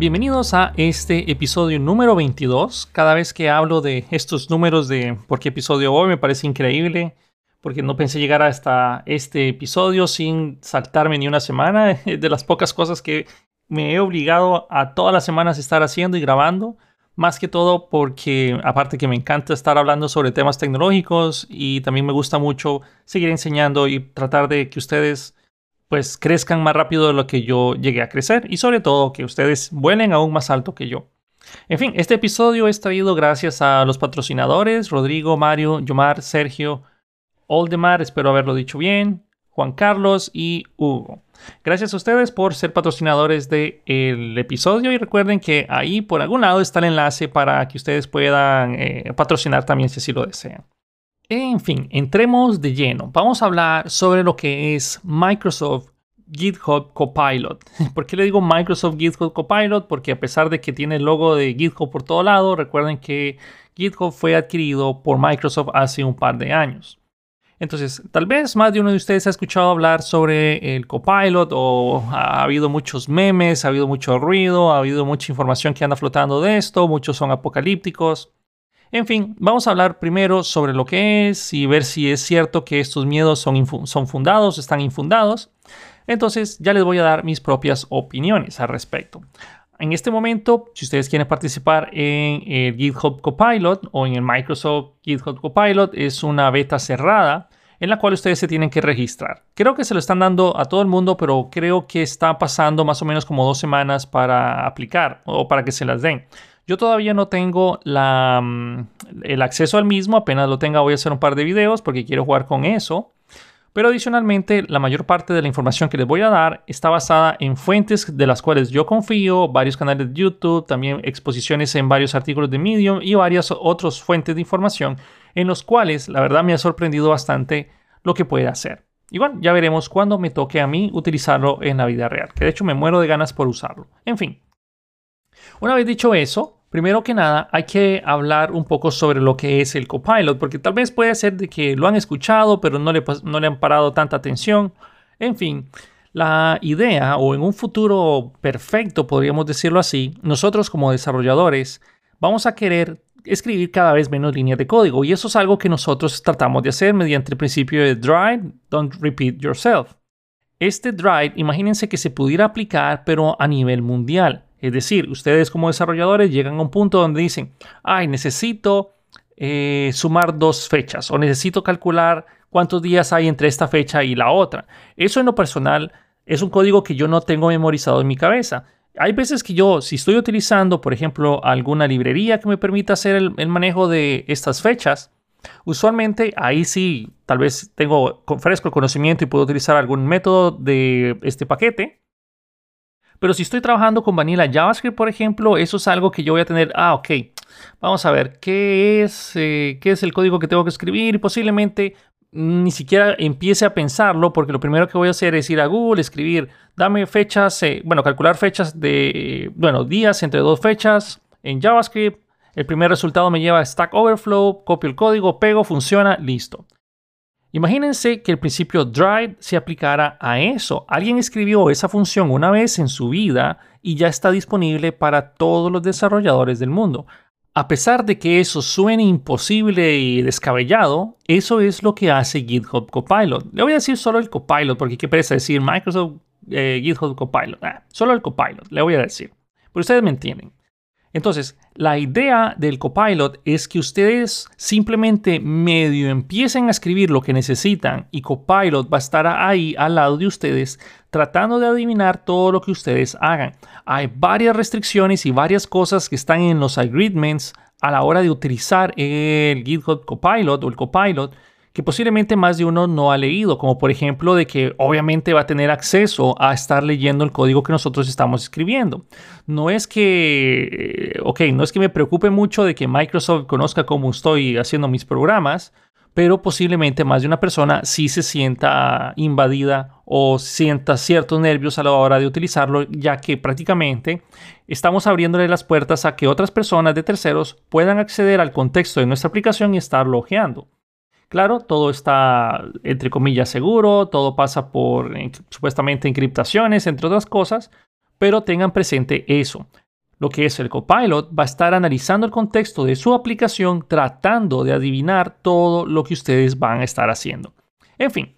Bienvenidos a este episodio número 22. Cada vez que hablo de estos números de por qué episodio hoy me parece increíble, porque no pensé llegar hasta este episodio sin saltarme ni una semana. De las pocas cosas que me he obligado a todas las semanas estar haciendo y grabando. Más que todo porque aparte que me encanta estar hablando sobre temas tecnológicos y también me gusta mucho seguir enseñando y tratar de que ustedes pues crezcan más rápido de lo que yo llegué a crecer y sobre todo que ustedes vuelen aún más alto que yo. En fin, este episodio es traído gracias a los patrocinadores Rodrigo, Mario, Yomar, Sergio, Oldemar, espero haberlo dicho bien, Juan Carlos y Hugo. Gracias a ustedes por ser patrocinadores del episodio y recuerden que ahí por algún lado está el enlace para que ustedes puedan eh, patrocinar también si así lo desean. En fin, entremos de lleno. Vamos a hablar sobre lo que es Microsoft GitHub Copilot. ¿Por qué le digo Microsoft GitHub Copilot? Porque a pesar de que tiene el logo de GitHub por todo lado, recuerden que GitHub fue adquirido por Microsoft hace un par de años. Entonces, tal vez más de uno de ustedes ha escuchado hablar sobre el Copilot o ha habido muchos memes, ha habido mucho ruido, ha habido mucha información que anda flotando de esto, muchos son apocalípticos. En fin, vamos a hablar primero sobre lo que es y ver si es cierto que estos miedos son, son fundados, están infundados. Entonces ya les voy a dar mis propias opiniones al respecto. En este momento, si ustedes quieren participar en el GitHub Copilot o en el Microsoft GitHub Copilot, es una beta cerrada en la cual ustedes se tienen que registrar. Creo que se lo están dando a todo el mundo, pero creo que está pasando más o menos como dos semanas para aplicar o para que se las den. Yo todavía no tengo mm, el acceso al mismo, apenas lo tenga voy a hacer un par de videos porque quiero jugar con eso. Pero adicionalmente, la mayor parte de la información que les voy a dar está basada en fuentes de las cuales yo confío, varios canales de YouTube, también exposiciones en varios artículos de Medium y varias otras fuentes de información en los cuales la verdad me ha sorprendido bastante lo que puede hacer. Igual, ya veremos cuando me toque a mí utilizarlo en la vida real, que de hecho me muero de ganas por usarlo. En fin, una vez dicho eso, Primero que nada, hay que hablar un poco sobre lo que es el copilot, porque tal vez puede ser de que lo han escuchado, pero no le, no le han parado tanta atención. En fin, la idea, o en un futuro perfecto, podríamos decirlo así, nosotros como desarrolladores vamos a querer escribir cada vez menos líneas de código, y eso es algo que nosotros tratamos de hacer mediante el principio de drive, don't repeat yourself. Este drive, imagínense que se pudiera aplicar, pero a nivel mundial. Es decir, ustedes como desarrolladores llegan a un punto donde dicen, ay, necesito eh, sumar dos fechas o necesito calcular cuántos días hay entre esta fecha y la otra. Eso en lo personal es un código que yo no tengo memorizado en mi cabeza. Hay veces que yo, si estoy utilizando, por ejemplo, alguna librería que me permita hacer el, el manejo de estas fechas, usualmente ahí sí, tal vez tengo fresco el conocimiento y puedo utilizar algún método de este paquete pero si estoy trabajando con Vanilla JavaScript, por ejemplo, eso es algo que yo voy a tener, ah, ok, vamos a ver, ¿qué es, eh, qué es el código que tengo que escribir? Y posiblemente ni siquiera empiece a pensarlo, porque lo primero que voy a hacer es ir a Google, escribir, dame fechas, eh, bueno, calcular fechas de, bueno, días entre dos fechas en JavaScript. El primer resultado me lleva a Stack Overflow, copio el código, pego, funciona, listo. Imagínense que el principio drive se aplicara a eso. Alguien escribió esa función una vez en su vida y ya está disponible para todos los desarrolladores del mundo. A pesar de que eso suene imposible y descabellado, eso es lo que hace GitHub Copilot. Le voy a decir solo el Copilot porque qué parece decir Microsoft eh, GitHub Copilot. Ah, solo el Copilot, le voy a decir. Pero ustedes me entienden. Entonces, la idea del copilot es que ustedes simplemente medio empiecen a escribir lo que necesitan y copilot va a estar ahí al lado de ustedes tratando de adivinar todo lo que ustedes hagan. Hay varias restricciones y varias cosas que están en los agreements a la hora de utilizar el GitHub Copilot o el Copilot que posiblemente más de uno no ha leído, como por ejemplo de que obviamente va a tener acceso a estar leyendo el código que nosotros estamos escribiendo. No es que, eh, ok, no es que me preocupe mucho de que Microsoft conozca cómo estoy haciendo mis programas, pero posiblemente más de una persona sí se sienta invadida o sienta ciertos nervios a la hora de utilizarlo, ya que prácticamente estamos abriéndole las puertas a que otras personas de terceros puedan acceder al contexto de nuestra aplicación y estar logeando. Claro, todo está, entre comillas, seguro, todo pasa por supuestamente encriptaciones, entre otras cosas, pero tengan presente eso. lo que es el copilot, va a estar analizando el contexto de su aplicación tratando de adivinar todo lo que ustedes van a estar haciendo. En fin,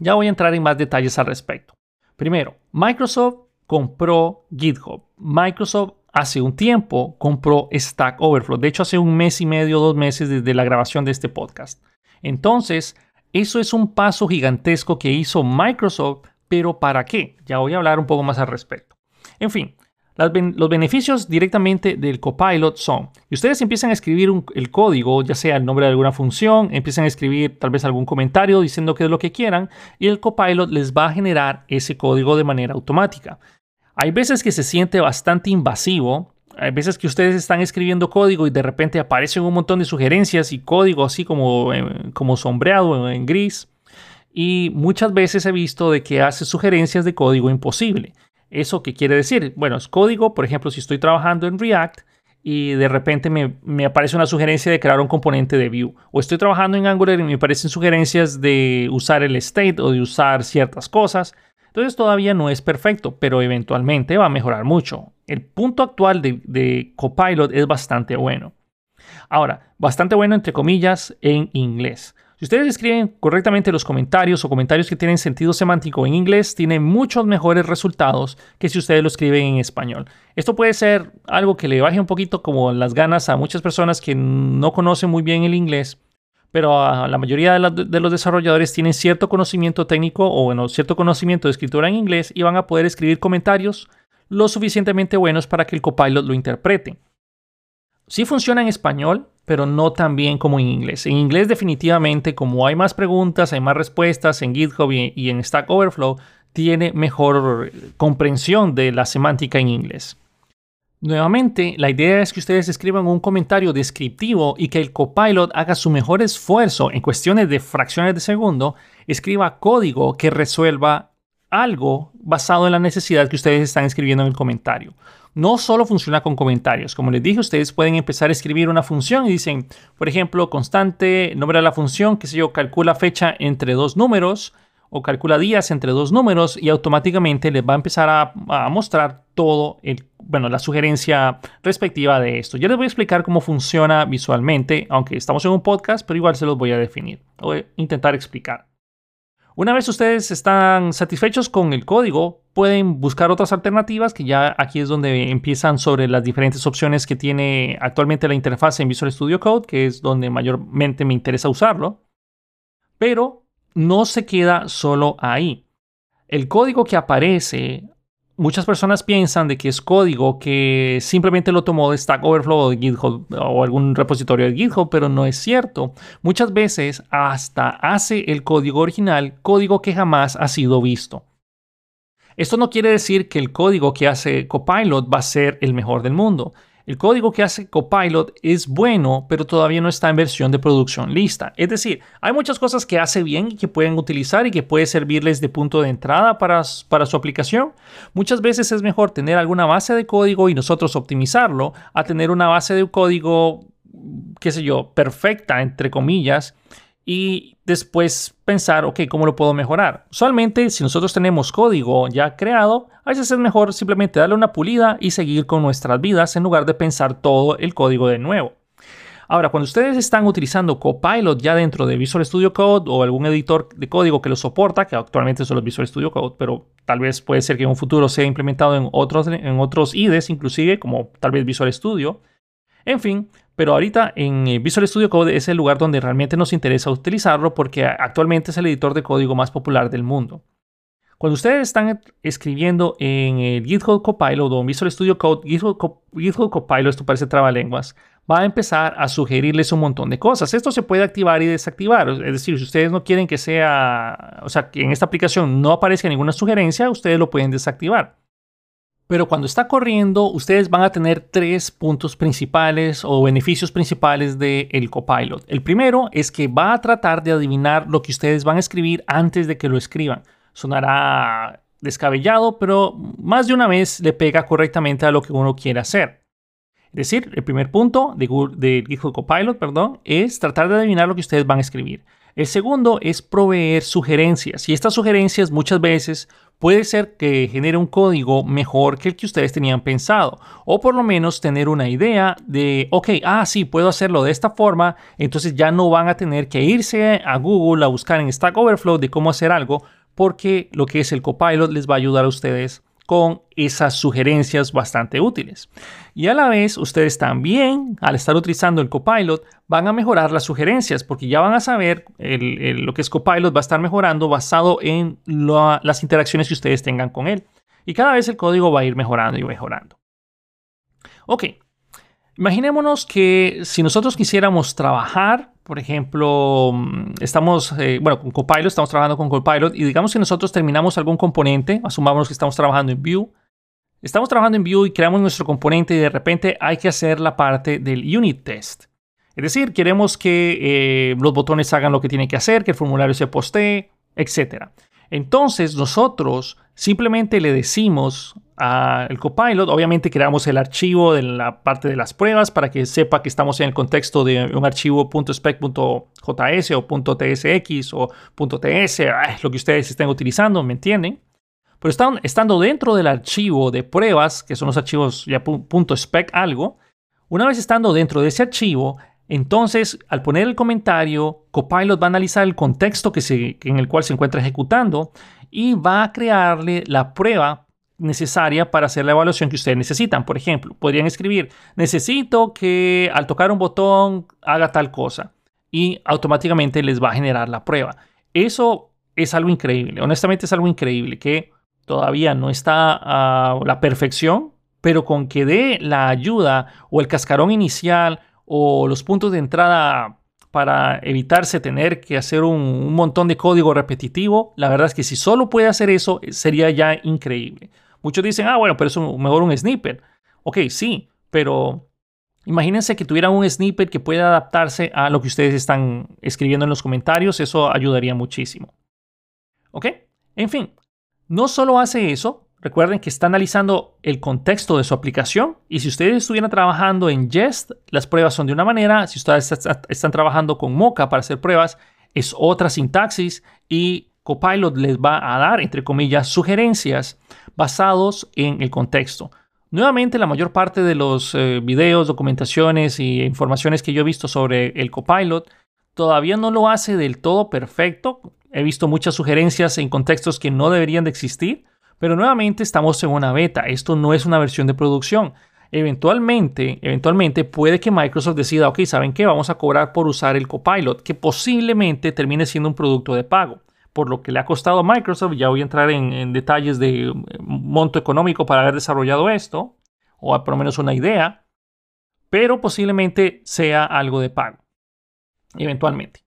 ya voy a entrar en más detalles al respecto. Primero, Microsoft compró GitHub. Microsoft hace un tiempo compró Stack Overflow. De hecho, hace un mes y medio, dos meses desde la grabación de este podcast. Entonces, eso es un paso gigantesco que hizo Microsoft, pero ¿para qué? Ya voy a hablar un poco más al respecto. En fin, los beneficios directamente del copilot son, y ustedes empiezan a escribir el código, ya sea el nombre de alguna función, empiezan a escribir tal vez algún comentario diciendo qué es lo que quieran, y el copilot les va a generar ese código de manera automática. Hay veces que se siente bastante invasivo, hay veces que ustedes están escribiendo código y de repente aparecen un montón de sugerencias y código así como, eh, como sombreado en gris. Y muchas veces he visto de que hace sugerencias de código imposible. ¿Eso qué quiere decir? Bueno, es código, por ejemplo, si estoy trabajando en React y de repente me, aparece una sugerencia de crear un componente de Vue. O estoy trabajando en Angular y me aparecen sugerencias de usar el state o de usar ciertas cosas. Entonces todavía no es perfecto, pero eventualmente va a mejorar mucho. El punto actual de, Copilot es bastante bueno. Ahora, bastante bueno entre comillas en inglés. Si ustedes escriben correctamente los comentarios o comentarios que tienen sentido semántico en inglés, tienen muchos mejores resultados que si ustedes lo escriben en español. Esto puede ser algo que le baje un poquito como las ganas a muchas personas que no conocen muy bien el inglés, pero a la mayoría de, los desarrolladores tienen cierto conocimiento técnico o bueno, cierto conocimiento de escritura en inglés y van a poder escribir comentarios lo suficientemente buenos para que el copilot lo interprete. Si funciona en español, pero no tan bien como en inglés. En inglés definitivamente, como hay más preguntas, hay más respuestas en GitHub y, en Stack Overflow, tiene mejor comprensión de la semántica en inglés. Nuevamente, la idea es que ustedes escriban un comentario descriptivo y que el copilot haga su mejor esfuerzo en cuestiones de fracciones de segundo, escriba código que resuelva algo basado en la necesidad que ustedes están escribiendo en el comentario no solo funciona con comentarios. Como les dije, ustedes pueden empezar a escribir una función y dicen, por ejemplo, constante, nombre de la función, que sé yo, calcula fecha entre dos números o calcula días entre dos números y automáticamente les va a empezar a, mostrar todo el, bueno, la sugerencia respectiva de esto. Ya les voy a explicar cómo funciona visualmente, aunque estamos en un podcast, pero igual se los voy a definir. A intentar explicar. Una vez ustedes están satisfechos con el código, pueden buscar otras alternativas que ya aquí es donde empiezan sobre las diferentes opciones que tiene actualmente la interfaz en Visual Studio Code, que es donde mayormente me interesa usarlo. Pero no se queda solo ahí. El código que aparece muchas personas piensan de que es código que simplemente lo tomó de Stack Overflow o de GitHub o algún repositorio de GitHub, pero no es cierto. Muchas veces hasta hace el código original, código que jamás ha sido visto. Esto no quiere decir que el código que hace Copilot va a ser el mejor del mundo. El código que hace Copilot es bueno, pero todavía no está en versión de producción lista. Es decir, hay muchas cosas que hace bien y que pueden utilizar y que puede servirles de punto de entrada para, para su aplicación. Muchas veces es mejor tener alguna base de código y nosotros optimizarlo a tener una base de código, qué sé yo, perfecta, entre comillas, y después pensar, ok, ¿cómo lo puedo mejorar? Usualmente, si nosotros tenemos código ya creado, a veces es mejor simplemente darle una pulida y seguir con nuestras vidas en lugar de pensar todo el código de nuevo. Ahora, cuando ustedes están utilizando Copilot ya dentro de Visual Studio Code o algún editor de código que lo soporta, que actualmente son los Visual Studio Code, pero tal vez puede ser que en un futuro sea implementado en otros, en otros IDEs, inclusive como tal vez Visual Studio. En fin, pero ahorita en eh, Visual Studio Code es el lugar donde realmente nos interesa utilizarlo porque actualmente es el editor de código más popular del mundo. Cuando ustedes están escribiendo en el GitHub Copilot o en Visual Studio Code, GitHub, Copilot, esto parece trabalenguas, va a empezar a sugerirles un montón de cosas. Esto se puede activar y desactivar. Es decir, si ustedes no quieren que sea, o sea, que en esta aplicación no aparezca ninguna sugerencia, ustedes lo pueden desactivar. Pero cuando está corriendo, ustedes van a tener tres puntos principales o beneficios principales del el copilot. El primero es que va a tratar de adivinar lo que ustedes van a escribir antes de que lo escriban. Sonará descabellado, pero más de una vez le pega correctamente a lo que uno quiere hacer. Es decir, el primer punto de, de GitHub Copilot perdón, es tratar de adivinar lo que ustedes van a escribir. El segundo es proveer sugerencias y estas sugerencias muchas veces puede ser que genere un código mejor que el que ustedes tenían pensado o por lo menos tener una idea de, ok, ah, sí, puedo hacerlo de esta forma, entonces ya no van a tener que irse a Google a buscar en Stack Overflow de cómo hacer algo porque lo que es el copilot les va a ayudar a ustedes con esas sugerencias bastante útiles. Y a la vez, ustedes también, al estar utilizando el Copilot, van a mejorar las sugerencias, porque ya van a saber lo que es Copilot va a estar mejorando basado en las interacciones que ustedes tengan con él. Y cada vez el código va a ir mejorando y mejorando. Ok, imaginémonos que si nosotros quisiéramos trabajar por ejemplo, mm, estamos, eh, bueno, con Copilot, estamos trabajando con Copilot y digamos que nosotros terminamos algún componente, asumamos que estamos trabajando en Vue, estamos trabajando en Vue y creamos nuestro componente y de repente hay que hacer la parte del unit test. Es decir, queremos que eh, los botones hagan lo que tienen que hacer, que el formulario se postee, etc. Entonces nosotros simplemente le decimos al copilot, obviamente creamos el archivo de la parte de las pruebas para que sepa que estamos en el contexto de un archivo .spec.js o .tsx o .ts, lo que ustedes estén utilizando, ¿me entienden? Pero estando dentro del archivo de pruebas, que son los archivos ya .spec algo, una vez estando dentro de ese archivo, entonces, al poner el comentario, Copilot va a analizar el contexto que en el cual se encuentra ejecutando y va a crearle la prueba necesaria para hacer la evaluación que ustedes necesitan. Por ejemplo, podrían escribir, necesito que al tocar un botón haga tal cosa y automáticamente les va a generar la prueba. Eso es algo increíble, honestamente es algo increíble que todavía no está a la perfección, pero con que dé la ayuda o el cascarón inicial o los puntos de entrada para evitarse tener que hacer un, montón de código repetitivo, la verdad es que si solo puede hacer eso, eh, sería ya increíble. Muchos dicen, ah, bueno, pero es mejor un snippet. Ok, sí, pero imagínense que tuvieran un snippet que pueda adaptarse a lo que ustedes están escribiendo en los comentarios, eso ayudaría muchísimo. ¿Ok? En fin, no solo hace eso, Recuerden que está analizando el contexto de su aplicación y si ustedes estuvieran trabajando en Jest, las pruebas son de una manera, si ustedes están trabajando con Mocha para hacer pruebas, es otra sintaxis y Copilot les va a dar, entre comillas, sugerencias basados en el contexto. Nuevamente, la mayor parte de los eh, videos, documentaciones y informaciones que yo he visto sobre el Copilot todavía no lo hace del todo perfecto. He visto muchas sugerencias en contextos que no deberían de existir pero nuevamente estamos en una beta, esto no es una versión de producción. Eventualmente, eventualmente puede que Microsoft decida, ok, ¿saben qué? Vamos a cobrar por usar el Copilot, que posiblemente termine siendo un producto de pago. Por lo que le ha costado a Microsoft, ya voy a entrar en, detalles de eh, monto económico para haber desarrollado esto, o por lo menos una idea, pero posiblemente sea algo de pago. Eventualmente.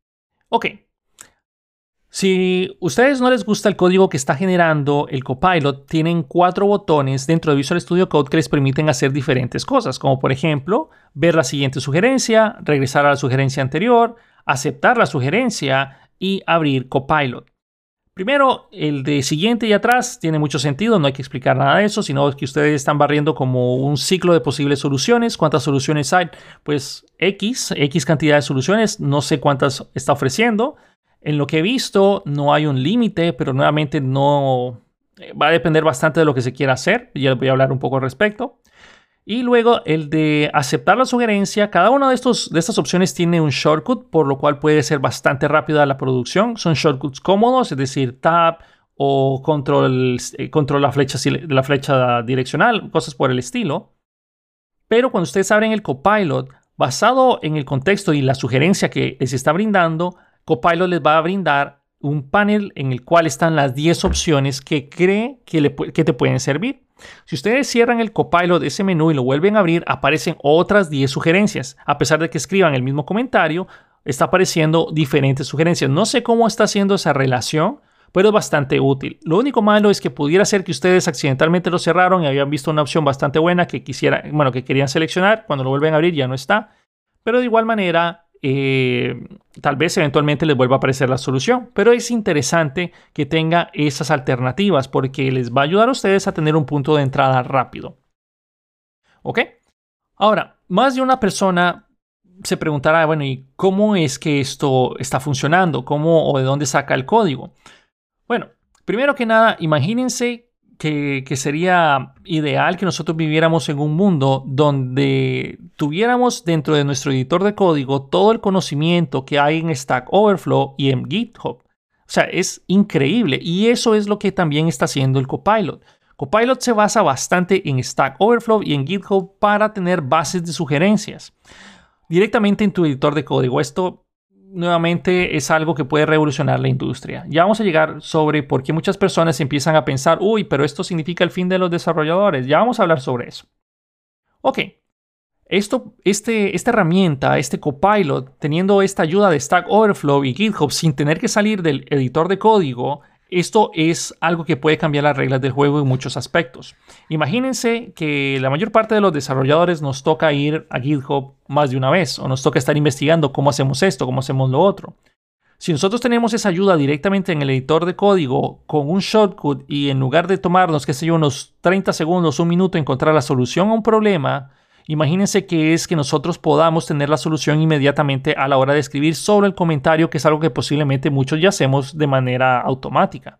Ok, si ustedes no les gusta el código que está generando el Copilot, tienen cuatro botones dentro de Visual Studio Code que les permiten hacer diferentes cosas, como por ejemplo, ver la siguiente sugerencia, regresar a la sugerencia anterior, aceptar la sugerencia y abrir Copilot. Primero, el de siguiente y atrás tiene mucho sentido, no hay que explicar nada de eso, sino que ustedes están barriendo como un ciclo de posibles soluciones. ¿Cuántas soluciones hay? Pues X, X cantidad de soluciones, no sé cuántas está ofreciendo. En lo que he visto, no hay un límite, pero nuevamente no eh, va a depender bastante de lo que se quiera hacer. Ya voy a hablar un poco al respecto. Y luego el de aceptar la sugerencia. Cada una de, estos, de estas opciones tiene un shortcut, por lo cual puede ser bastante rápida la producción. Son shortcuts cómodos, es decir, tab o control, eh, control la, flecha, la flecha direccional, cosas por el estilo. Pero cuando ustedes abren el copilot, basado en el contexto y la sugerencia que les está brindando, Copilot les va a brindar un panel en el cual están las 10 opciones que cree que, que te pueden servir. Si ustedes cierran el Copilot de ese menú y lo vuelven a abrir, aparecen otras 10 sugerencias. A pesar de que escriban el mismo comentario, está apareciendo diferentes sugerencias. No sé cómo está haciendo esa relación, pero es bastante útil. Lo único malo es que pudiera ser que ustedes accidentalmente lo cerraron y habían visto una opción bastante buena que quisiera, bueno, que querían seleccionar. Cuando lo vuelven a abrir ya no está. Pero de igual manera, eh, tal vez eventualmente les vuelva a aparecer la solución. Pero es interesante que tenga esas alternativas porque les va a ayudar a ustedes a tener un punto de entrada rápido. ¿Ok? Ahora, más de una persona se preguntará, bueno, ¿y cómo es que esto está funcionando? ¿Cómo o de dónde saca el código? Bueno, primero que nada, imagínense que, sería ideal que nosotros viviéramos en un mundo donde tuviéramos dentro de nuestro editor de código todo el conocimiento que hay en Stack Overflow y en GitHub. O sea, es increíble y eso es lo que también está haciendo el Copilot. Copilot se basa bastante en Stack Overflow y en GitHub para tener bases de sugerencias directamente en tu editor de código. Esto nuevamente es algo que puede revolucionar la industria. Ya vamos a llegar sobre por qué muchas personas empiezan a pensar, uy, pero esto significa el fin de los desarrolladores. Ya vamos a hablar sobre eso. Ok, esto, este, esta herramienta, este copilot, teniendo esta ayuda de Stack Overflow y GitHub sin tener que salir del editor de código, esto es algo que puede cambiar las reglas del juego en muchos aspectos. Imagínense que la mayor parte de los desarrolladores nos toca ir a GitHub más de una vez o nos toca estar investigando cómo hacemos esto, cómo hacemos lo otro. Si nosotros tenemos esa ayuda directamente en el editor de código con un shortcut y en lugar de tomarnos, qué sé yo, unos 30 segundos, un minuto encontrar la solución a un problema, Imagínense que es que nosotros podamos tener la solución inmediatamente a la hora de escribir sobre el comentario, que es algo que posiblemente muchos ya hacemos de manera automática.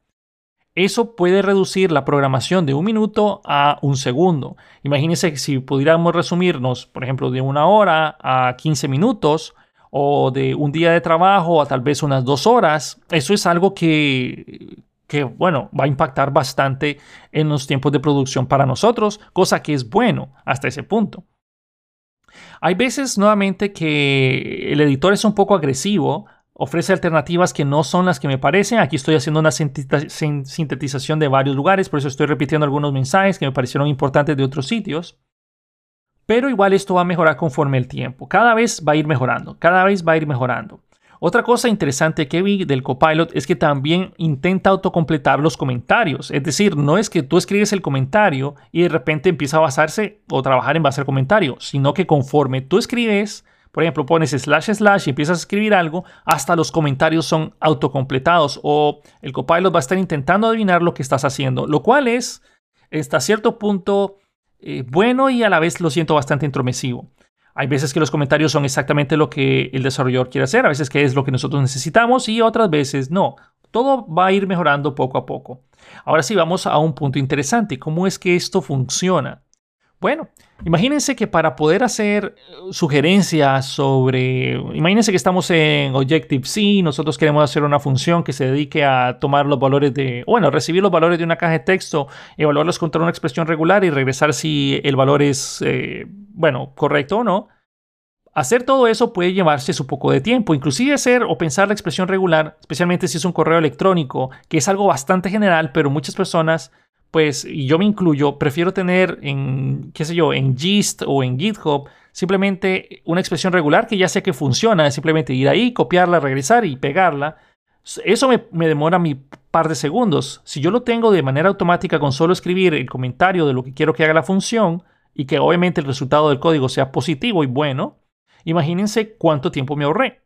Eso puede reducir la programación de un minuto a un segundo. Imagínense que si pudiéramos resumirnos, por ejemplo, de una hora a 15 minutos o de un día de trabajo a tal vez unas dos horas, eso es algo que, que, bueno, va a impactar bastante en los tiempos de producción para nosotros, cosa que es bueno hasta ese punto. Hay veces nuevamente que el editor es un poco agresivo, ofrece alternativas que no son las que me parecen. Aquí estoy haciendo una sintetización de varios lugares, por eso estoy repitiendo algunos mensajes que me parecieron importantes de otros sitios. Pero igual esto va a mejorar conforme el tiempo. Cada vez va a ir mejorando, cada vez va a ir mejorando. Otra cosa interesante que vi del copilot es que también intenta autocompletar los comentarios. Es decir, no es que tú escribes el comentario y de repente empieza a basarse o trabajar en base al comentario, sino que conforme tú escribes, por ejemplo, pones slash slash y empiezas a escribir algo, hasta los comentarios son autocompletados o el copilot va a estar intentando adivinar lo que estás haciendo, lo cual es hasta cierto punto eh, bueno y a la vez lo siento bastante intromisivo. Hay veces que los comentarios son exactamente lo que el desarrollador quiere hacer, a veces que es lo que nosotros necesitamos y otras veces no. Todo va a ir mejorando poco a poco. Ahora sí, vamos a un punto interesante. ¿Cómo es que esto funciona? Bueno, imagínense que para poder hacer eh, sugerencias sobre, imagínense que estamos en Objective-C, nosotros queremos hacer una función que se dedique a tomar los valores de, bueno, recibir los valores de una caja de texto, evaluarlos contra una expresión regular y regresar si el valor es, eh, bueno, correcto o no. Hacer todo eso puede llevarse su poco de tiempo, inclusive hacer o pensar la expresión regular, especialmente si es un correo electrónico, que es algo bastante general, pero muchas personas pues, y yo me incluyo, prefiero tener en, qué sé yo, en Gist o en GitHub simplemente una expresión regular que ya sé que funciona, es simplemente ir ahí, copiarla, regresar y pegarla. Eso me, me demora mi par de segundos. Si yo lo tengo de manera automática con solo escribir el comentario de lo que quiero que haga la función y que obviamente el resultado del código sea positivo y bueno, imagínense cuánto tiempo me ahorré.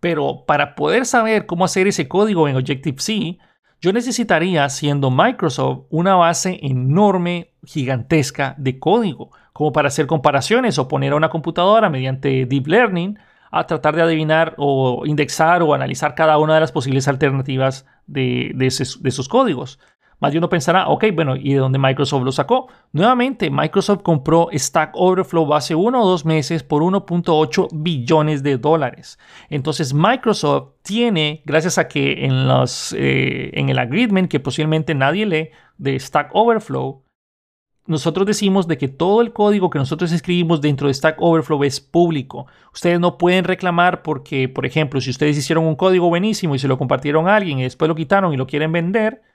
Pero para poder saber cómo hacer ese código en Objective-C, yo necesitaría, siendo Microsoft, una base enorme, gigantesca de código, como para hacer comparaciones o poner a una computadora mediante Deep Learning a tratar de adivinar o indexar o analizar cada una de las posibles alternativas de, de, códigos. Más de uno pensará, ok, bueno, ¿y de dónde Microsoft lo sacó? Nuevamente, Microsoft compró Stack Overflow hace uno o dos meses por 1.8 billones de dólares. Entonces, Microsoft tiene, gracias a que en, los, eh, en el agreement que posiblemente nadie lee de Stack Overflow, nosotros decimos de que todo el código que nosotros escribimos dentro de Stack Overflow es público. Ustedes no pueden reclamar porque, por ejemplo, si ustedes hicieron un código buenísimo y se lo compartieron a alguien y después lo quitaron y lo quieren vender,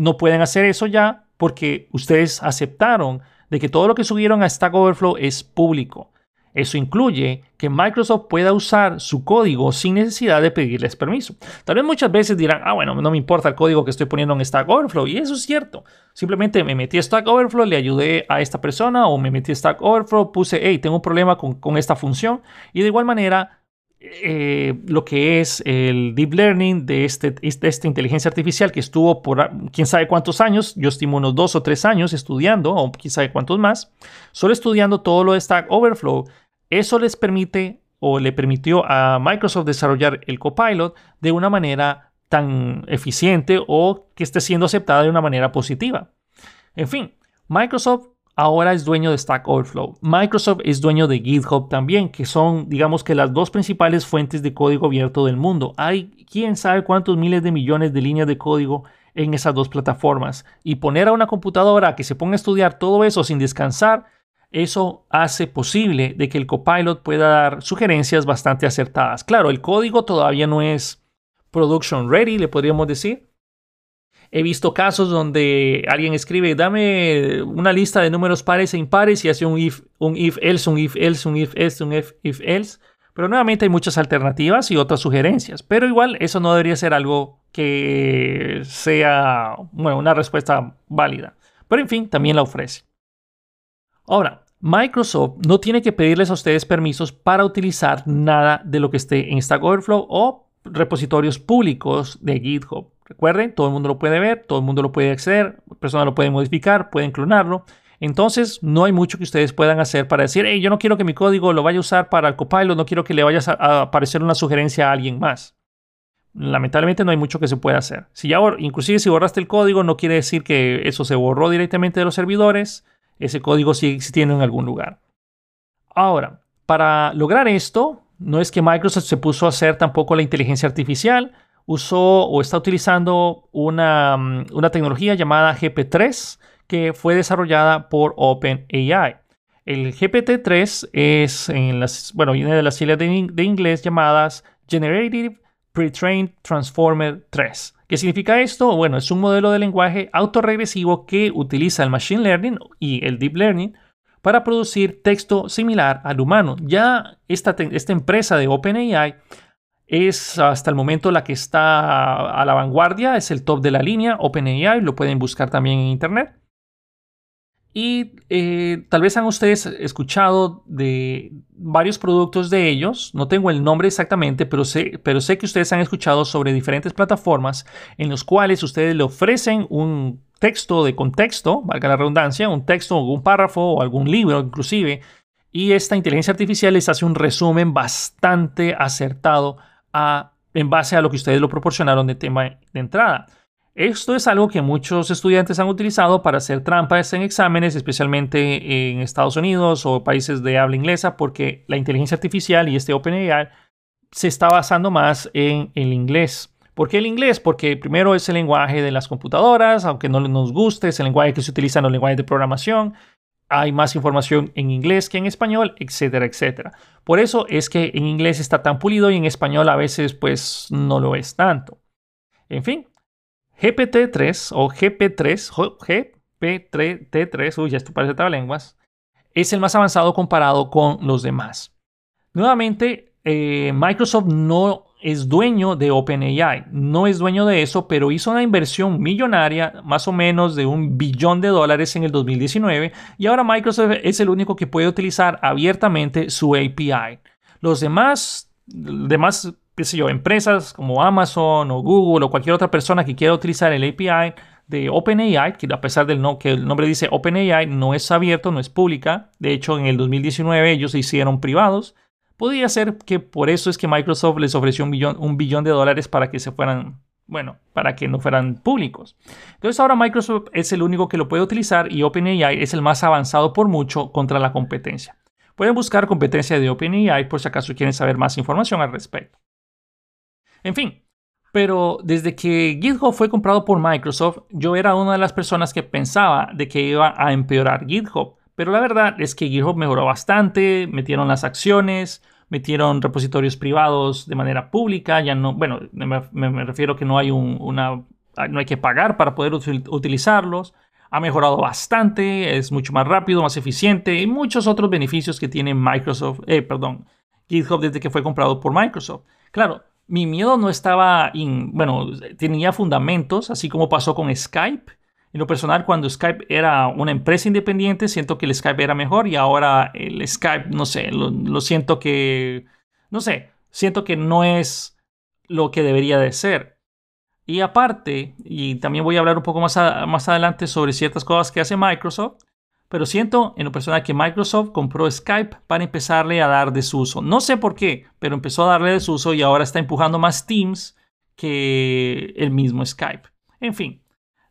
no pueden hacer eso ya porque ustedes aceptaron de que todo lo que subieron a Stack Overflow es público. Eso incluye que Microsoft pueda usar su código sin necesidad de pedirles permiso. Tal vez muchas veces dirán, ah, bueno, no me importa el código que estoy poniendo en Stack Overflow. Y eso es cierto. Simplemente me metí a Stack Overflow, le ayudé a esta persona o me metí a Stack Overflow, puse, hey, tengo un problema con, con esta función. Y de igual manera, eh, lo que es el deep learning de, este, esta inteligencia artificial que estuvo por quién sabe cuántos años, yo estimo unos dos o tres años estudiando, o quién sabe cuántos más, solo estudiando todo lo de Stack Overflow, eso les permite o le permitió a Microsoft desarrollar el Copilot de una manera tan eficiente o que esté siendo aceptada de una manera positiva. En fin, Microsoft ahora es dueño de Stack Overflow. Microsoft es dueño de GitHub también, que son, digamos que las dos principales fuentes de código abierto del mundo. Hay quién sabe cuántos miles de millones de líneas de código en esas dos plataformas. Y poner a una computadora que se ponga a estudiar todo eso sin descansar, eso hace posible de que el copilot pueda dar sugerencias bastante acertadas. Claro, el código todavía no es production ready, le podríamos decir, He visto casos donde alguien escribe, dame una lista de números pares e impares y hace un if, un if else, un if else, un if else, un if, if else. Pero nuevamente hay muchas alternativas y otras sugerencias. Pero igual eso no debería ser algo que sea, bueno, una respuesta válida. Pero en fin, también la ofrece. Ahora, Microsoft no tiene que pedirles a ustedes permisos para utilizar nada de lo que esté en Stack Overflow o repositorios públicos de GitHub. Recuerden, todo el mundo lo puede ver, todo el mundo lo puede acceder, personas lo pueden modificar, pueden clonarlo. Entonces, no hay mucho que ustedes puedan hacer para decir, hey, yo no quiero que mi código lo vaya a usar para el Copilot, no quiero que le vaya a aparecer una sugerencia a alguien más. Lamentablemente no hay mucho que se pueda hacer. Si ya, inclusive si borraste el código, no quiere decir que eso se borró directamente de los servidores. Ese código sigue existiendo en algún lugar. Ahora, para lograr esto, no es que Microsoft se puso a hacer tampoco la inteligencia artificial, usó o está utilizando una, mm, una tecnología llamada GPT-3 que fue desarrollada por OpenAI. El GPT-3 es en bueno, viene de las siglas de, de, inglés llamadas Generative Pre-trained Transformer 3. ¿Qué significa esto? Bueno, es un modelo de lenguaje autorregresivo que utiliza el Machine Learning y el Deep Learning para producir texto similar al humano. Ya esta, esta empresa de OpenAI es hasta el momento la que está a la vanguardia, es el top de la línea, OpenAI, lo pueden buscar también en internet. Y eh, tal vez han ustedes escuchado de varios productos de ellos, no tengo el nombre exactamente, pero sé, pero sé que ustedes han escuchado sobre diferentes plataformas en los cuales ustedes le ofrecen un texto de contexto, valga la redundancia, un texto o un párrafo o algún libro inclusive, y esta inteligencia artificial les hace un resumen bastante acertado en base a lo que ustedes lo proporcionaron de tema de entrada. Esto es algo que muchos estudiantes han utilizado para hacer trampas en exámenes, especialmente en Estados Unidos o países de habla inglesa, porque la inteligencia artificial y este OpenAI se está basando más en el inglés. ¿Por qué el inglés? Porque primero es el lenguaje de las computadoras, aunque no nos guste, es el lenguaje que se utiliza en los lenguajes de programación hay más información en inglés que en español, etcétera, etcétera. Por eso es que en inglés está tan pulido y en español a veces pues no lo es tanto. En fin, GPT-3 o GP3, GPT-3, uy, ya esto parece lenguas, es el más avanzado comparado con los demás. Nuevamente, eh, Microsoft no es dueño de OpenAI. No es dueño de eso, pero hizo una inversión millonaria, más o menos de un billón de dólares en el 2019, y ahora Microsoft es el único que puede utilizar abiertamente su API. Los demás, demás qué sé yo, empresas como Amazon o Google o cualquier otra persona que quiera utilizar el API de OpenAI, que a pesar del no, que el nombre dice OpenAI, no es abierto, no es pública. De hecho, en el 2019 ellos se hicieron privados. Podría ser que por eso es que Microsoft les ofreció un billón, de dólares para que se fueran, bueno, para que no fueran públicos. Entonces ahora Microsoft es el único que lo puede utilizar y OpenAI es el más avanzado por mucho contra la competencia. Pueden buscar competencia de OpenAI por si acaso quieren saber más información al respecto. En fin, pero desde que GitHub fue comprado por Microsoft, yo era una de las personas que pensaba de que iba a empeorar GitHub. Pero la verdad es que GitHub mejoró bastante, metieron las acciones, metieron repositorios privados de manera pública, ya no, bueno, me, refiero que no hay una, no hay que pagar para poder utilizarlos. Ha mejorado bastante, es mucho más rápido, más eficiente y muchos otros beneficios que tiene Microsoft, eh, perdón, GitHub desde que fue comprado por Microsoft. Claro, mi miedo no estaba, bueno, tenía fundamentos, así como pasó con Skype en lo personal, cuando Skype era una empresa independiente, siento que el Skype era mejor y ahora el Skype, no sé, lo, siento que, no sé, siento que no es lo que debería de ser. Y aparte, y también voy a hablar un poco más, más adelante sobre ciertas cosas que hace Microsoft, pero siento en lo personal que Microsoft compró Skype para empezarle a dar desuso. No sé por qué, pero empezó a darle desuso y ahora está empujando más Teams que el mismo Skype. En fin,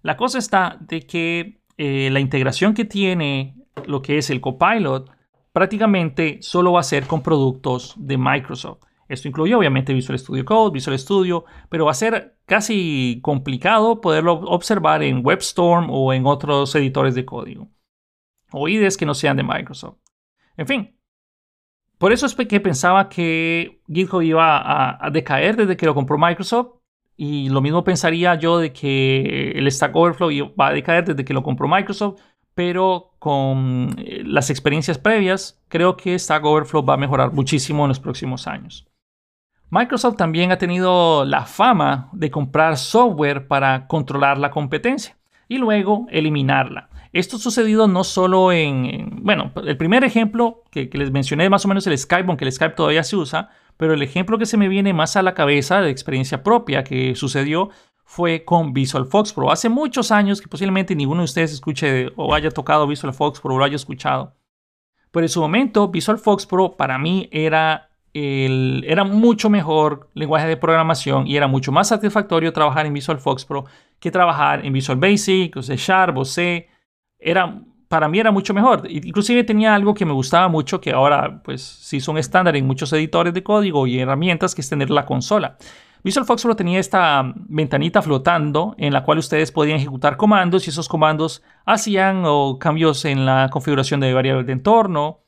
la cosa está de que eh, la integración que tiene lo que es el Copilot prácticamente solo va a ser con productos de Microsoft. Esto incluye obviamente Visual Studio Code, Visual Studio, pero va a ser casi complicado poderlo observar en WebStorm o en otros editores de código o IDEs que no sean de Microsoft. En fin, por eso es que pensaba que GitHub iba a, decaer desde que lo compró Microsoft. Y lo mismo pensaría yo de que el Stack Overflow va a decaer desde que lo compró Microsoft. Pero con eh, las experiencias previas, creo que Stack Overflow va a mejorar muchísimo en los próximos años. Microsoft también ha tenido la fama de comprar software para controlar la competencia y luego eliminarla. Esto ha sucedido no solo en, bueno, el primer ejemplo que, les mencioné más o menos el Skype, aunque el Skype todavía se usa, pero el ejemplo que se me viene más a la cabeza de experiencia propia que sucedió fue con Visual Fox Pro. Hace muchos años que posiblemente ninguno de ustedes escuche o haya tocado Visual Fox Pro o lo haya escuchado. Pero en su momento Visual Fox Pro para mí era, el, era mucho mejor lenguaje de programación y era mucho más satisfactorio trabajar en Visual Fox Pro que trabajar en Visual Basic, o C Sharp o C era, para mí era mucho mejor. Inclusive tenía algo que me gustaba mucho, que ahora pues sí son estándar en muchos editores de código y herramientas, que es tener la consola. Visual Fox Pro tenía esta ventanita flotando en la cual ustedes podían ejecutar comandos y esos comandos hacían cambios en la configuración de variables de entorno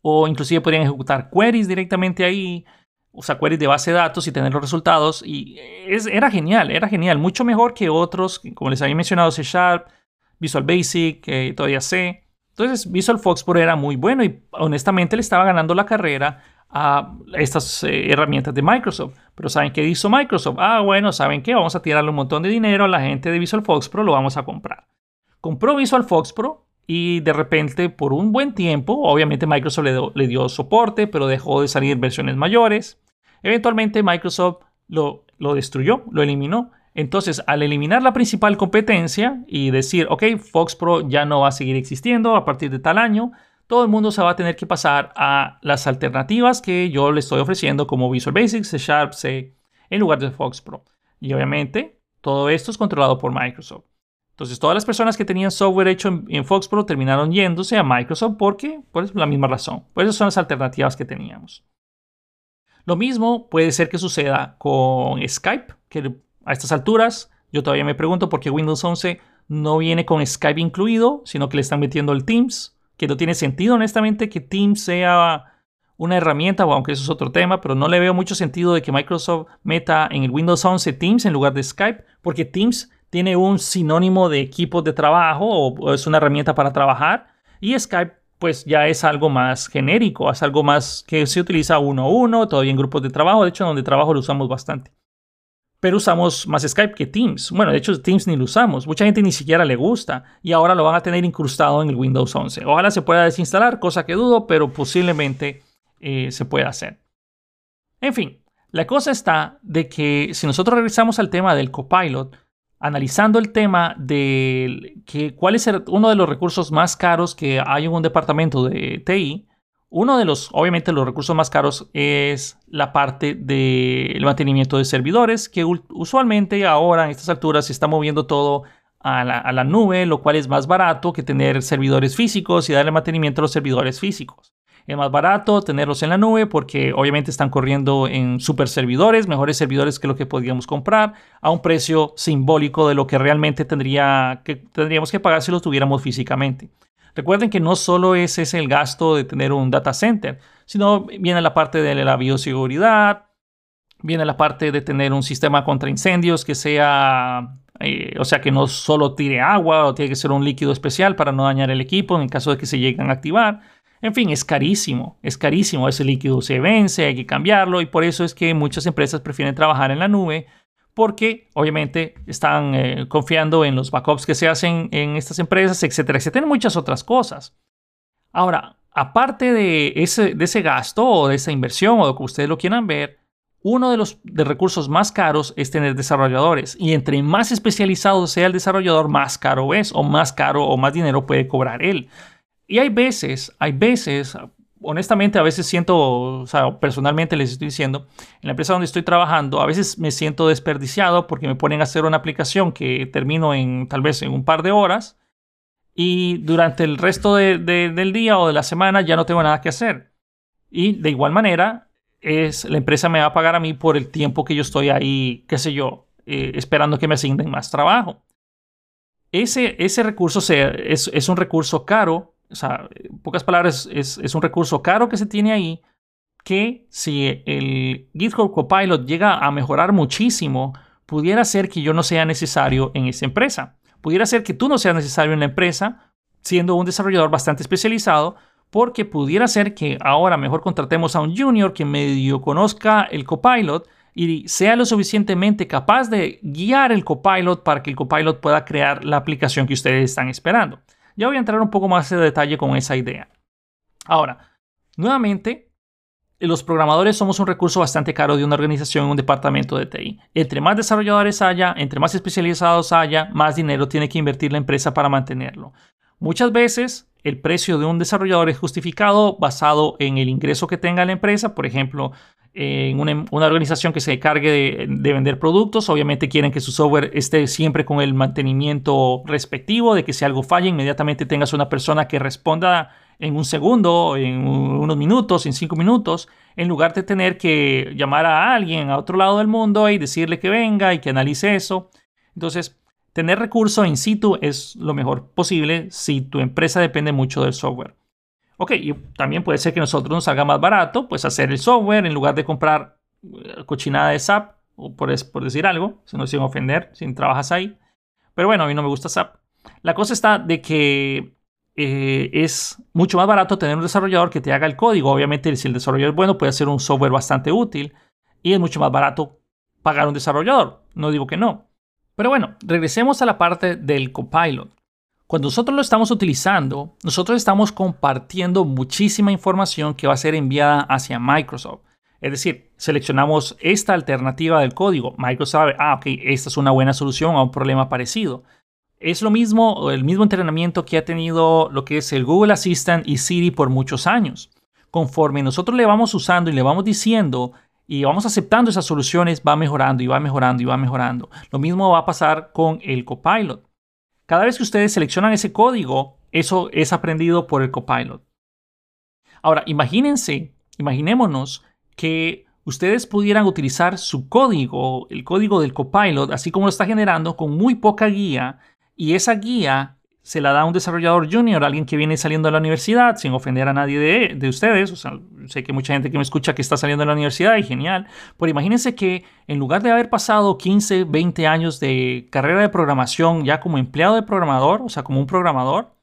o inclusive podían ejecutar queries directamente ahí, o sea, queries de base de datos y tener los resultados y era genial, era genial, mucho mejor que otros, como les había mencionado, C Sharp, Visual Basic, eh, todavía sé. Entonces Visual Fox Pro era muy bueno y honestamente le estaba ganando la carrera a estas eh, herramientas de Microsoft. Pero ¿saben qué hizo Microsoft? Ah, bueno, ¿saben qué? Vamos a tirarle un montón de dinero a la gente de Visual Fox Pro, lo vamos a comprar. Compró Visual Fox Pro y de repente por un buen tiempo, obviamente Microsoft le, le dio soporte, pero dejó de salir versiones mayores. Eventualmente Microsoft lo, lo destruyó, lo eliminó entonces, al eliminar la principal competencia y decir, ok, Fox Pro ya no va a seguir existiendo a partir de tal año, todo el mundo se va a tener que pasar a las alternativas que yo le estoy ofreciendo como Visual Basic, C Sharp, C, en lugar de Fox Pro. Y obviamente, todo esto es controlado por Microsoft. Entonces, todas las personas que tenían software hecho en, Fox Pro terminaron yéndose a Microsoft porque, por la misma razón. Por eso son las alternativas que teníamos. Lo mismo puede ser que suceda con Skype, que a estas alturas, yo todavía me pregunto por qué Windows 11 no viene con Skype incluido, sino que le están metiendo el Teams, que no tiene sentido honestamente que Teams sea una herramienta, aunque eso es otro tema, pero no le veo mucho sentido de que Microsoft meta en el Windows 11 Teams en lugar de Skype, porque Teams tiene un sinónimo de equipos de trabajo o es una herramienta para trabajar y Skype pues ya es algo más genérico, es algo más que se utiliza uno a uno, todavía en grupos de trabajo, de hecho donde trabajo lo usamos bastante pero usamos más Skype que Teams. Bueno, de hecho Teams ni lo usamos. Mucha gente ni siquiera le gusta y ahora lo van a tener incrustado en el Windows 11. Ojalá se pueda desinstalar, cosa que dudo, pero posiblemente eh, se pueda hacer. En fin, la cosa está de que si nosotros regresamos al tema del copilot, analizando el tema de que, cuál es uno de los recursos más caros que hay en un departamento de TI, uno de los, obviamente, los recursos más caros es la parte del mantenimiento de servidores, que usualmente ahora en estas alturas se está moviendo todo a la, nube, lo cual es más barato que tener servidores físicos y darle mantenimiento a los servidores físicos. Es más barato tenerlos en la nube porque obviamente están corriendo en super servidores, mejores servidores que lo que podríamos comprar, a un precio simbólico de lo que realmente tendría que, tendríamos que pagar si los tuviéramos físicamente. Recuerden que no solo es ese el gasto de tener un data center, sino viene la parte de la bioseguridad, viene la parte de tener un sistema contra incendios que sea, eh, o sea, que no solo tire agua o tiene que ser un líquido especial para no dañar el equipo en caso de que se lleguen a activar. En fin, es carísimo, es carísimo. Ese líquido se vence, hay que cambiarlo y por eso es que muchas empresas prefieren trabajar en la nube porque obviamente están eh, confiando en los backups que se hacen en estas empresas, etcétera, etcétera, muchas otras cosas. Ahora, aparte de ese, de gasto o de esa inversión o de que ustedes lo quieran ver, uno de los recursos más caros es tener desarrolladores. Y entre más especializado sea el desarrollador, más caro es, o más caro o más dinero puede cobrar él. Y hay veces, hay veces, honestamente, a veces siento, o sea, personalmente les estoy diciendo, en la empresa donde estoy trabajando, a veces me siento desperdiciado porque me ponen a hacer una aplicación que termino en tal vez en un par de horas y durante el resto del día o de la semana ya no tengo nada que hacer. Y de igual manera, es, la empresa me va a pagar a mí por el tiempo que yo estoy ahí, qué sé yo, eh, esperando que me asignen más trabajo. Ese, ese recurso es, es, un recurso caro, o sea, en pocas palabras, es, es, un recurso caro que se tiene ahí, que si el GitHub Copilot llega a mejorar muchísimo, pudiera ser que yo no sea necesario en esa empresa. Pudiera ser que tú no seas necesario en la empresa, siendo un desarrollador bastante especializado, porque pudiera ser que ahora mejor contratemos a un junior que medio conozca el copilot y sea lo suficientemente capaz de guiar el copilot para que el copilot pueda crear la aplicación que ustedes están esperando. Ya voy a entrar un poco más en detalle con esa idea. Ahora, nuevamente, los programadores somos un recurso bastante caro de una organización, un departamento de TI. Entre más desarrolladores haya, entre más especializados haya, más dinero tiene que invertir la empresa para mantenerlo. Muchas veces el precio de un desarrollador es justificado basado en el ingreso que tenga la empresa. Por ejemplo, en una, organización que se encargue de, de, vender productos, obviamente quieren que su software esté siempre con el mantenimiento respectivo, de que si algo falla, inmediatamente tengas una persona que responda en un segundo, en unos minutos, en cinco minutos, en lugar de tener que llamar a alguien a otro lado del mundo y decirle que venga y que analice eso. Entonces, Tener recursos in situ es lo mejor posible si tu empresa depende mucho del software. Ok, y también puede ser que a nosotros nos salga más barato, pues hacer el software en lugar de comprar eh, cochinada de SAP, o por, decir algo, si no sin ofender, si trabajas ahí. Pero bueno, a mí no me gusta SAP. La cosa está de que eh, es mucho más barato tener un desarrollador que te haga el código. Obviamente, si el desarrollador es bueno, puede ser un software bastante útil y es mucho más barato pagar un desarrollador. No digo que no. Pero bueno, regresemos a la parte del copilot. Cuando nosotros lo estamos utilizando, nosotros estamos compartiendo muchísima información que va a ser enviada hacia Microsoft. Es decir, seleccionamos esta alternativa del código. Microsoft sabe, ah, ok, esta es una buena solución a un problema parecido. Es lo mismo, el mismo entrenamiento que ha tenido lo que es el Google Assistant y Siri por muchos años. Conforme nosotros le vamos usando y le vamos diciendo y vamos aceptando esas soluciones, va mejorando y va mejorando y va mejorando. Lo mismo va a pasar con el copilot. Cada vez que ustedes seleccionan ese código, eso es aprendido por el copilot. Ahora, imagínense, imaginémonos que ustedes pudieran utilizar su código, el código del copilot, así como lo está generando, con muy poca guía, y esa guía se la da un desarrollador junior, alguien que viene saliendo de la universidad, sin ofender a nadie de, ustedes. O sea, sé que mucha gente que me escucha que está saliendo de la universidad y genial. Pero imagínense que en lugar de haber pasado 15, 20 años de carrera de programación ya como empleado de programador, o sea, como un programador,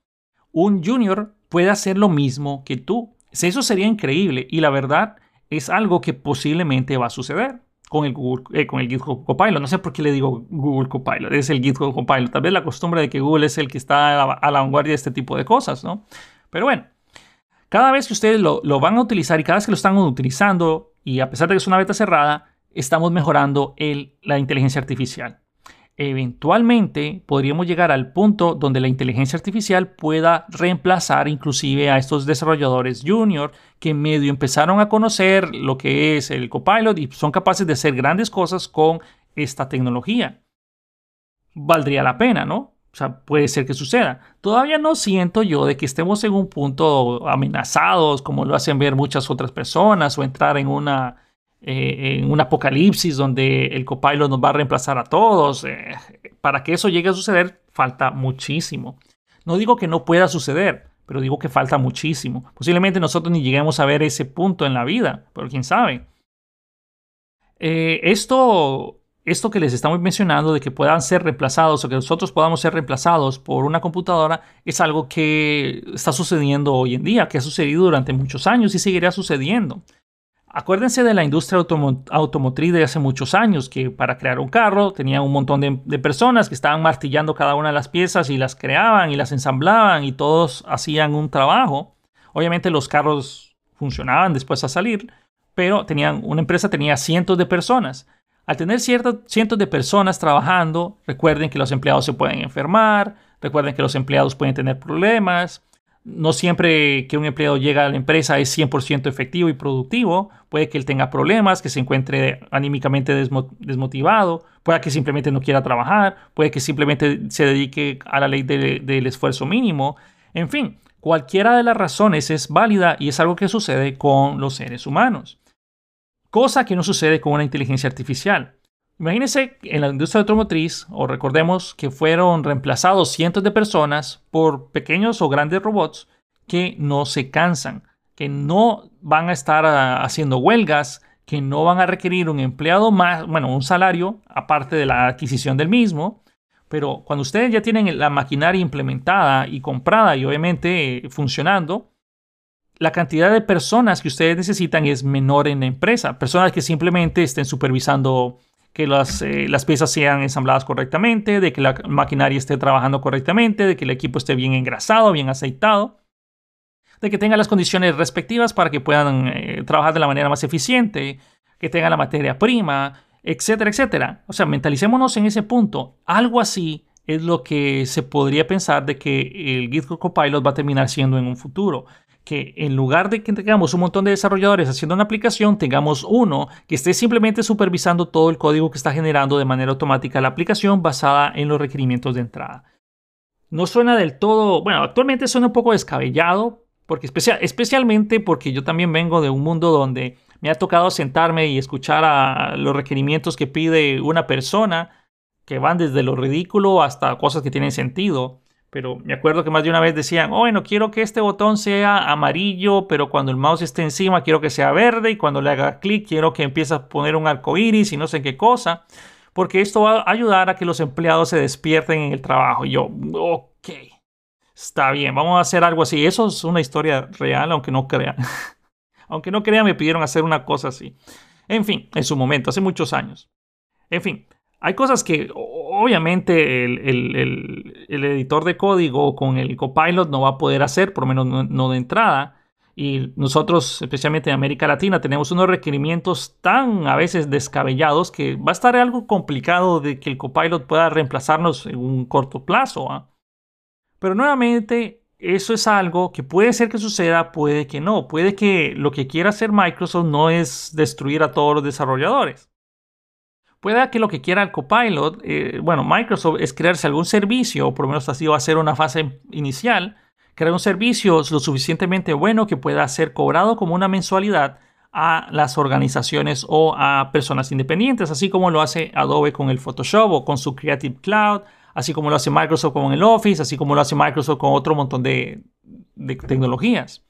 un junior puede hacer lo mismo que tú. Eso sería increíble y la verdad es algo que posiblemente va a suceder con el, Google, eh, con el GitHub Copilot. No sé por qué le digo Google Copilot, es el GitHub Copilot. Tal vez la costumbre de que Google es el que está a la, vanguardia de este tipo de cosas, ¿no? Pero bueno, cada vez que ustedes lo, lo, van a utilizar y cada vez que lo están utilizando, y a pesar de que es una beta cerrada, estamos mejorando el, la inteligencia artificial eventualmente podríamos llegar al punto donde la inteligencia artificial pueda reemplazar inclusive a estos desarrolladores junior que medio empezaron a conocer lo que es el copilot y son capaces de hacer grandes cosas con esta tecnología. Valdría la pena, ¿no? O sea, puede ser que suceda. Todavía no siento yo de que estemos en un punto amenazados como lo hacen ver muchas otras personas o entrar en una eh, en un apocalipsis donde el copilot nos va a reemplazar a todos. Eh, para que eso llegue a suceder, falta muchísimo. No digo que no pueda suceder, pero digo que falta muchísimo. Posiblemente nosotros ni lleguemos a ver ese punto en la vida, pero quién sabe. Eh, esto, esto que les estamos mencionando de que puedan ser reemplazados o que nosotros podamos ser reemplazados por una computadora es algo que está sucediendo hoy en día, que ha sucedido durante muchos años y seguirá sucediendo. Acuérdense de la industria automotriz de hace muchos años, que para crear un carro tenía un montón de, personas que estaban martillando cada una de las piezas y las creaban y las ensamblaban y todos hacían un trabajo. Obviamente los carros funcionaban después a salir, pero tenían, una empresa tenía cientos de personas. Al tener ciertos, cientos de personas trabajando, recuerden que los empleados se pueden enfermar, recuerden que los empleados pueden tener problemas, no siempre que un empleado llega a la empresa es 100% efectivo y productivo. Puede que él tenga problemas, que se encuentre anímicamente desmotivado, puede que simplemente no quiera trabajar, puede que simplemente se dedique a la ley del esfuerzo mínimo. En fin, cualquiera de las razones es válida y es algo que sucede con los seres humanos. Cosa que no sucede con una inteligencia artificial. Imagínense en la industria automotriz, o recordemos que fueron reemplazados cientos de personas por pequeños o grandes robots que no se cansan, que no van a estar ah, haciendo huelgas, que no van a requerir un empleado más, bueno, un salario aparte de la adquisición del mismo. Pero cuando ustedes ya tienen la maquinaria implementada y comprada y obviamente eh, funcionando, la cantidad de personas que ustedes necesitan es menor en la empresa. Personas que simplemente estén supervisando que las, eh, las piezas sean ensambladas correctamente, de que la maquinaria esté trabajando correctamente, de que el equipo esté bien engrasado, bien aceitado, de que tenga las condiciones respectivas para que puedan eh, trabajar de la manera más eficiente, que tenga la materia prima, etcétera, etcétera. O sea, mentalicémonos en ese punto. Algo así es lo que se podría pensar de que el GitHub Copilot va a terminar siendo en un futuro que en lugar de que tengamos un montón de desarrolladores haciendo una aplicación, tengamos uno que esté simplemente supervisando todo el código que está generando de manera automática la aplicación basada en los requerimientos de entrada. No suena del todo, bueno, actualmente suena un poco descabellado, porque especial, especialmente porque yo también vengo de un mundo donde me ha tocado sentarme y escuchar a los requerimientos que pide una persona, que van desde lo ridículo hasta cosas que tienen sentido. Pero me acuerdo que más de una vez decían, oh, bueno, quiero que este botón sea amarillo, pero cuando el mouse esté encima quiero que sea verde y cuando le haga clic quiero que empiece a poner un arco iris y no sé qué cosa, porque esto va a ayudar a que los empleados se despierten en el trabajo. Y yo, ok, está bien, vamos a hacer algo así. Eso es una historia real, aunque no crean. aunque no crean, me pidieron hacer una cosa así. En fin, en su momento, hace muchos años. En fin, hay cosas que obviamente el, editor de código con el copilot no va a poder hacer, por lo menos no, de entrada. Y nosotros, especialmente en América Latina, tenemos unos requerimientos tan a veces descabellados que va a estar algo complicado de que el copilot pueda reemplazarnos en un corto plazo. ¿ah? Pero nuevamente, eso es algo que puede ser que suceda, puede que no. Puede que lo que quiera hacer Microsoft no es destruir a todos los desarrolladores. Puede que lo que quiera el Copilot, eh, bueno, Microsoft es crearse algún servicio, o por lo menos así va a ser una fase inicial, crear un servicio lo suficientemente bueno que pueda ser cobrado como una mensualidad a las organizaciones o a personas independientes, así como lo hace Adobe con el Photoshop o con su Creative Cloud, así como lo hace Microsoft con el Office, así como lo hace Microsoft con otro montón de, de tecnologías.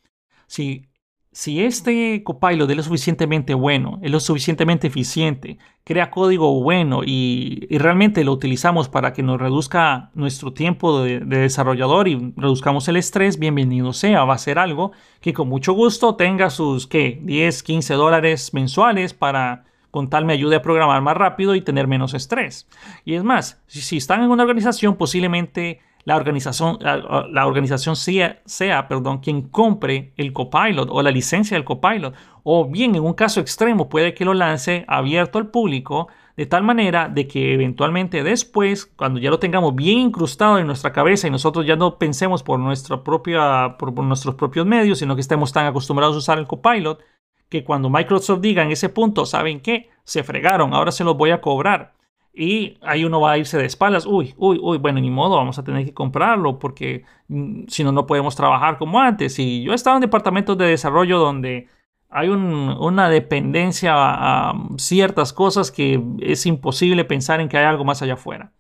Si si este copilot es lo suficientemente bueno, es lo suficientemente eficiente, crea código bueno y, realmente lo utilizamos para que nos reduzca nuestro tiempo de, desarrollador y reduzcamos el estrés, bienvenido sea, va a ser algo que con mucho gusto tenga sus ¿qué? 10, 15 dólares mensuales para con tal me ayude a programar más rápido y tener menos estrés. Y es más, si, si están en una organización, posiblemente la organización, la, organización sea, sea perdón, quien compre el copilot o la licencia del copilot. O bien, en un caso extremo, puede que lo lance abierto al público de tal manera de que eventualmente después, cuando ya lo tengamos bien incrustado en nuestra cabeza y nosotros ya no pensemos por, nuestra propia, por, nuestros propios medios, sino que estemos tan acostumbrados a usar el copilot, que cuando Microsoft diga en ese punto, ¿saben qué? Se fregaron, ahora se los voy a cobrar y ahí uno va a irse de espaldas. Uy, uy, uy, bueno, ni modo, vamos a tener que comprarlo porque mm, si no, no podemos trabajar como antes. Y yo he estado en departamentos de desarrollo donde hay una dependencia a, ciertas cosas que es imposible pensar en que hay algo más allá afuera.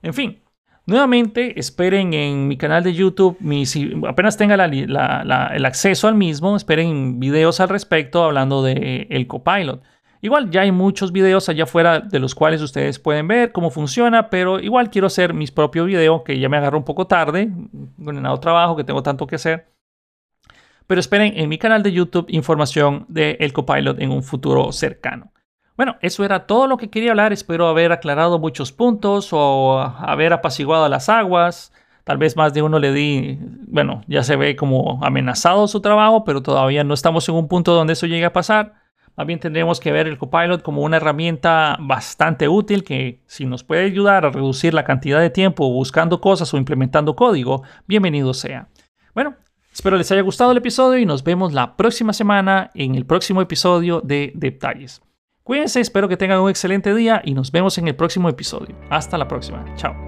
En fin, nuevamente esperen en mi canal de YouTube, si apenas tenga el acceso al mismo, esperen videos al respecto hablando de el copilot. Igual ya hay muchos videos allá afuera de los cuales ustedes pueden ver cómo funciona, pero igual quiero hacer mis propios videos que ya me agarro un poco tarde con el trabajo que tengo tanto que hacer. Pero esperen en mi canal de YouTube información de el copilot en un futuro cercano. Bueno, eso era todo lo que quería hablar. Espero haber aclarado muchos puntos o haber apaciguado las aguas. Tal vez más de uno le di, bueno, ya se ve como amenazado su trabajo, pero todavía no estamos en un punto donde eso llegue a pasar. También tendremos que ver el Copilot como una herramienta bastante útil que si nos puede ayudar a reducir la cantidad de tiempo buscando cosas o implementando código, bienvenido sea. Bueno, espero les haya gustado el episodio y nos vemos la próxima semana en el próximo episodio de Detalles. Cuídense, espero que tengan un excelente día y nos vemos en el próximo episodio. Hasta la próxima. Chao.